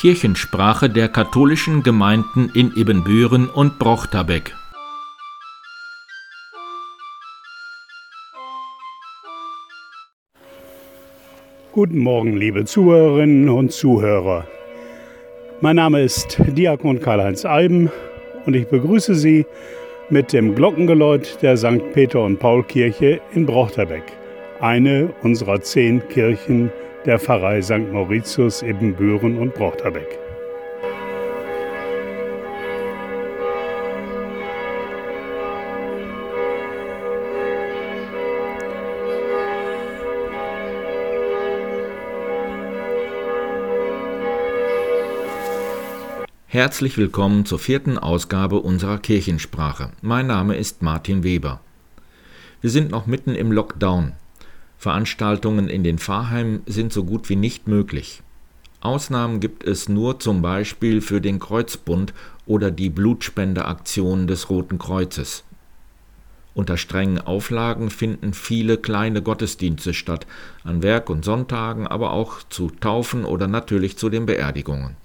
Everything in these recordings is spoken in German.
Kirchensprache der katholischen Gemeinden in Ibbenbüren und Brochterbeck. Guten Morgen, liebe Zuhörerinnen und Zuhörer. Mein Name ist Diakon Karl-Heinz Alben und ich begrüße Sie mit dem Glockengeläut der St. Peter und Paul Kirche in Brochterbeck, eine unserer zehn Kirchen der Pfarrei St. Mauritius, Ibbenbüren und Brochterbeck. Herzlich willkommen zur vierten Ausgabe unserer Kirchensprache. Mein Name ist Martin Weber. Wir sind noch mitten im Lockdown. Veranstaltungen in den Pfarrheimen sind so gut wie nicht möglich. Ausnahmen gibt es nur zum Beispiel für den Kreuzbund oder die Blutspendeaktion des Roten Kreuzes. Unter strengen Auflagen finden viele kleine Gottesdienste statt, an Werk- und Sonntagen, aber auch zu Taufen oder natürlich zu den Beerdigungen.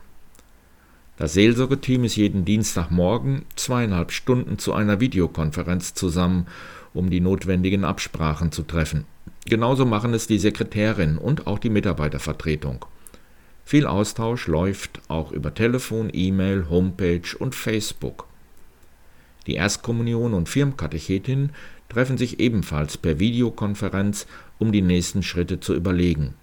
Das Seelsorgeteam ist jeden Dienstagmorgen zweieinhalb Stunden zu einer Videokonferenz zusammen, um die notwendigen Absprachen zu treffen. Genauso machen es die Sekretärin und auch die Mitarbeitervertretung. Viel Austausch läuft auch über Telefon, E-Mail, Homepage und Facebook. Die Erstkommunion und Firmkatechetin treffen sich ebenfalls per Videokonferenz, um die nächsten Schritte zu überlegen.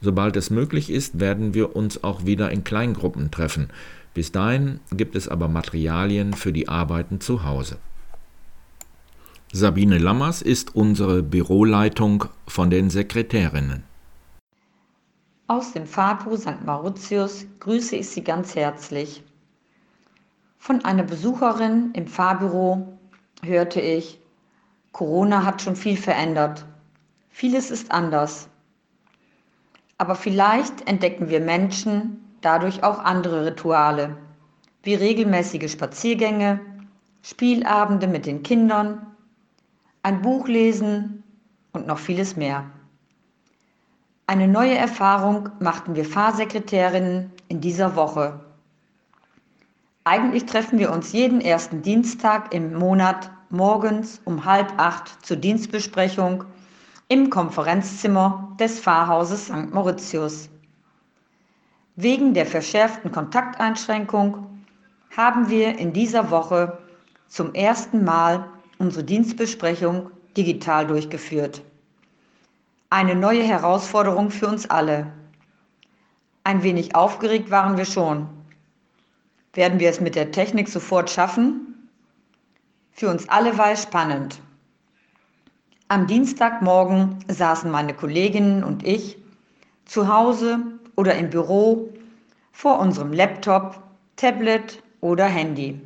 Sobald es möglich ist, werden wir uns auch wieder in Kleingruppen treffen. Bis dahin gibt es aber Materialien für die Arbeiten zu Hause. Sabine Lammers ist unsere Büroleitung von den Sekretärinnen. Aus dem Pfarrbüro St. Mauritius grüße ich Sie ganz herzlich. Von einer Besucherin im Pfarrbüro hörte ich, Corona hat schon viel verändert. Vieles ist anders. Aber vielleicht entdecken wir Menschen dadurch auch andere Rituale, wie regelmäßige Spaziergänge, Spielabende mit den Kindern, ein Buch lesen und noch vieles mehr. Eine neue Erfahrung machten wir Fahrsekretärinnen in dieser Woche. Eigentlich treffen wir uns jeden ersten Dienstag im Monat morgens um halb acht zur Dienstbesprechung im Konferenzzimmer des Pfarrhauses St. Mauritius. Wegen der verschärften Kontakteinschränkung haben wir in dieser Woche zum ersten Mal unsere Dienstbesprechung digital durchgeführt. Eine neue Herausforderung für uns alle. Ein wenig aufgeregt waren wir schon. Werden wir es mit der Technik sofort schaffen? Für uns alle war es spannend. Am Dienstagmorgen saßen meine Kolleginnen und ich zu Hause oder im Büro vor unserem Laptop, Tablet oder Handy.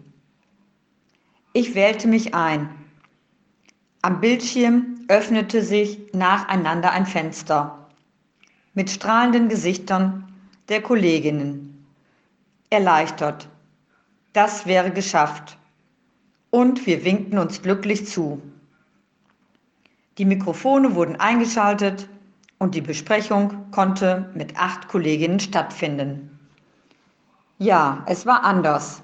Ich wählte mich ein. Am Bildschirm öffnete sich nacheinander ein Fenster mit strahlenden Gesichtern der Kolleginnen. Erleichtert. Das wäre geschafft. Und wir winkten uns glücklich zu. Die Mikrofone wurden eingeschaltet und die Besprechung konnte mit acht Kolleginnen stattfinden. Ja, es war anders,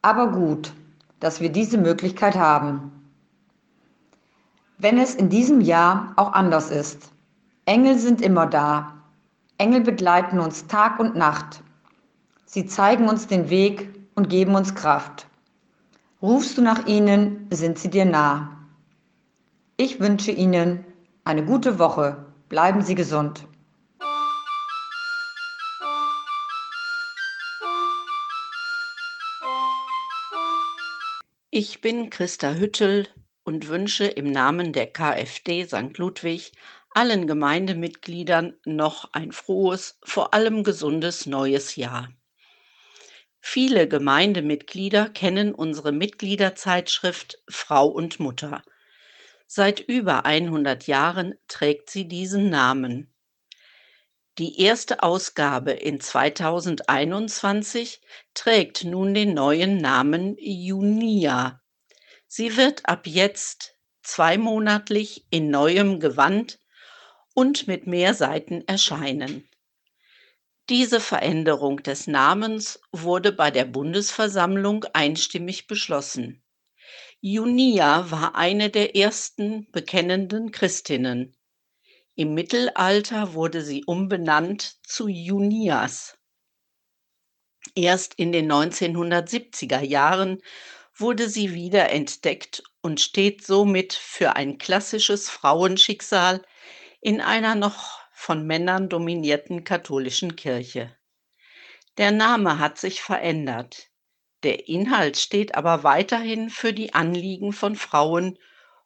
aber gut, dass wir diese Möglichkeit haben. Wenn es in diesem Jahr auch anders ist. Engel sind immer da. Engel begleiten uns Tag und Nacht. Sie zeigen uns den Weg und geben uns Kraft. Rufst du nach ihnen, sind sie dir nah. Ich wünsche Ihnen eine gute Woche. Bleiben Sie gesund. Ich bin Christa Hüttel und wünsche im Namen der KfD St. Ludwig allen Gemeindemitgliedern noch ein frohes, vor allem gesundes neues Jahr. Viele Gemeindemitglieder kennen unsere Mitgliederzeitschrift Frau und Mutter. Seit über 100 Jahren trägt sie diesen Namen. Die erste Ausgabe in 2021 trägt nun den neuen Namen Junia. Sie wird ab jetzt zweimonatlich in neuem Gewand und mit mehr Seiten erscheinen. Diese Veränderung des Namens wurde bei der Bundesversammlung einstimmig beschlossen. Junia war eine der ersten bekennenden Christinnen. Im Mittelalter wurde sie umbenannt zu Junias. Erst in den 1970er Jahren wurde sie wiederentdeckt und steht somit für ein klassisches Frauenschicksal in einer noch von Männern dominierten katholischen Kirche. Der Name hat sich verändert. Der Inhalt steht aber weiterhin für die Anliegen von Frauen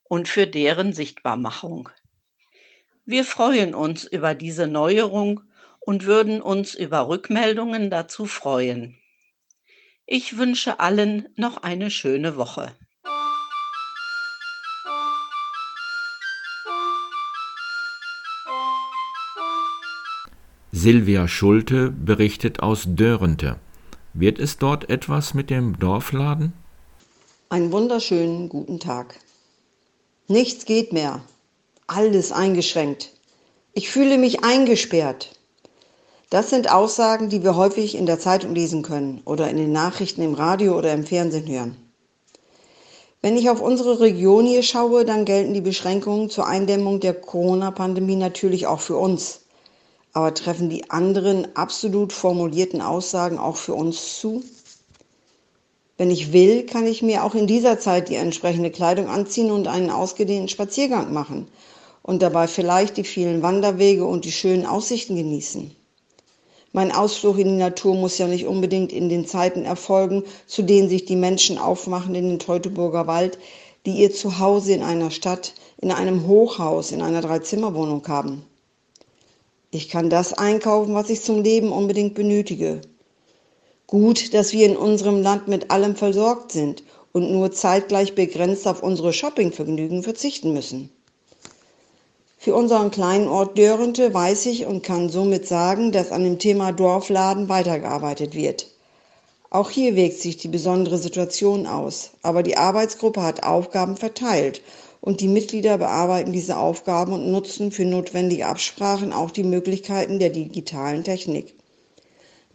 und für deren Sichtbarmachung. Wir freuen uns über diese Neuerung und würden uns über Rückmeldungen dazu freuen. Ich wünsche allen noch eine schöne Woche. Silvia Schulte berichtet aus Dörrente. Wird es dort etwas mit dem Dorfladen? Einen wunderschönen guten Tag. Nichts geht mehr. Alles eingeschränkt. Ich fühle mich eingesperrt. Das sind Aussagen, die wir häufig in der Zeitung lesen können oder in den Nachrichten im Radio oder im Fernsehen hören. Wenn ich auf unsere Region hier schaue, dann gelten die Beschränkungen zur Eindämmung der Corona-Pandemie natürlich auch für uns. Aber treffen die anderen absolut formulierten Aussagen auch für uns zu? Wenn ich will, kann ich mir auch in dieser Zeit die entsprechende Kleidung anziehen und einen ausgedehnten Spaziergang machen und dabei vielleicht die vielen Wanderwege und die schönen Aussichten genießen. Mein Ausflug in die Natur muss ja nicht unbedingt in den Zeiten erfolgen, zu denen sich die Menschen aufmachen in den Teutoburger Wald, die ihr Zuhause in einer Stadt, in einem Hochhaus, in einer Dreizimmerwohnung haben. Ich kann das einkaufen, was ich zum Leben unbedingt benötige. Gut, dass wir in unserem Land mit allem versorgt sind und nur zeitgleich begrenzt auf unsere Shoppingvergnügen verzichten müssen. Für unseren kleinen Ort Dörrente weiß ich und kann somit sagen, dass an dem Thema Dorfladen weitergearbeitet wird. Auch hier wirkt sich die besondere Situation aus, aber die Arbeitsgruppe hat Aufgaben verteilt und die Mitglieder bearbeiten diese Aufgaben und nutzen für notwendige Absprachen auch die Möglichkeiten der digitalen Technik.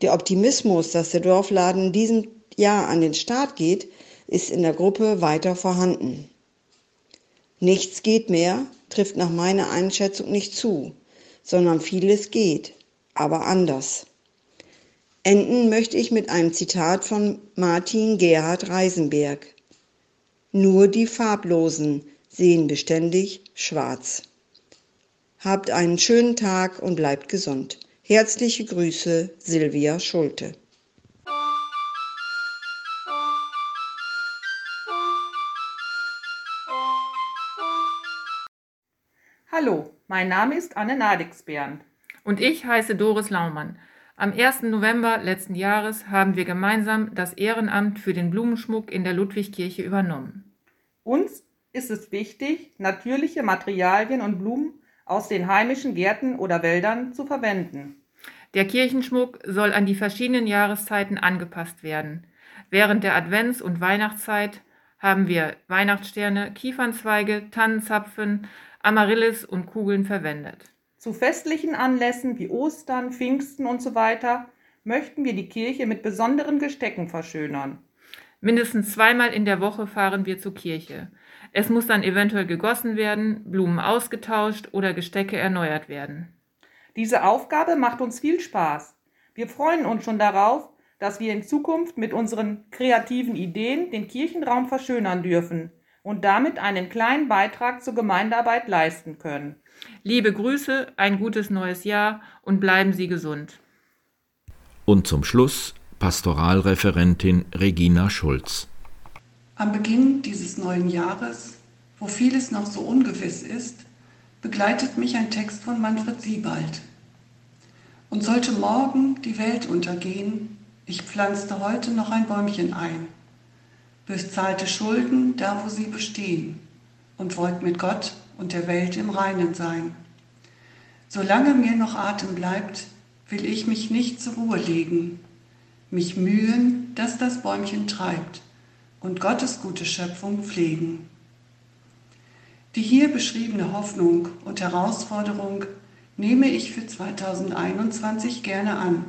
Der Optimismus, dass der Dorfladen in diesem Jahr an den Start geht, ist in der Gruppe weiter vorhanden. Nichts geht mehr, trifft nach meiner Einschätzung nicht zu, sondern vieles geht, aber anders. Enden möchte ich mit einem Zitat von Martin Gerhard Reisenberg. Nur die Farblosen sehen beständig schwarz. Habt einen schönen Tag und bleibt gesund. Herzliche Grüße, Silvia Schulte. Hallo, mein Name ist Anne Nadixbern. Und ich heiße Doris Laumann. Am 1. November letzten Jahres haben wir gemeinsam das Ehrenamt für den Blumenschmuck in der Ludwigkirche übernommen. Uns ist es wichtig, natürliche Materialien und Blumen aus den heimischen Gärten oder Wäldern zu verwenden. Der Kirchenschmuck soll an die verschiedenen Jahreszeiten angepasst werden. Während der Advents- und Weihnachtszeit haben wir Weihnachtssterne, Kiefernzweige, Tannenzapfen, Amaryllis und Kugeln verwendet. Zu festlichen Anlässen wie Ostern, Pfingsten und so weiter möchten wir die Kirche mit besonderen Gestecken verschönern. Mindestens zweimal in der Woche fahren wir zur Kirche. Es muss dann eventuell gegossen werden, Blumen ausgetauscht oder Gestecke erneuert werden. Diese Aufgabe macht uns viel Spaß. Wir freuen uns schon darauf, dass wir in Zukunft mit unseren kreativen Ideen den Kirchenraum verschönern dürfen und damit einen kleinen Beitrag zur Gemeindearbeit leisten können. Liebe Grüße, ein gutes neues Jahr und bleiben Sie gesund. Und zum Schluss Pastoralreferentin Regina Schulz. Am Beginn dieses neuen Jahres, wo vieles noch so ungewiss ist, begleitet mich ein Text von Manfred Siebald. Und sollte morgen die Welt untergehen, ich pflanzte heute noch ein Bäumchen ein bezahlte Schulden da, wo sie bestehen und wollt mit Gott und der Welt im Reinen sein. Solange mir noch Atem bleibt, will ich mich nicht zur Ruhe legen, mich mühen, dass das Bäumchen treibt und Gottes gute Schöpfung pflegen. Die hier beschriebene Hoffnung und Herausforderung nehme ich für 2021 gerne an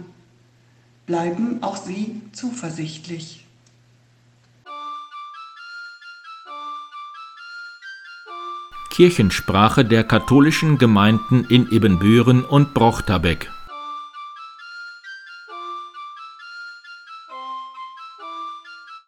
Bleiben auch Sie zuversichtlich. Kirchensprache der katholischen Gemeinden in Ibbenbüren und Brochterbeck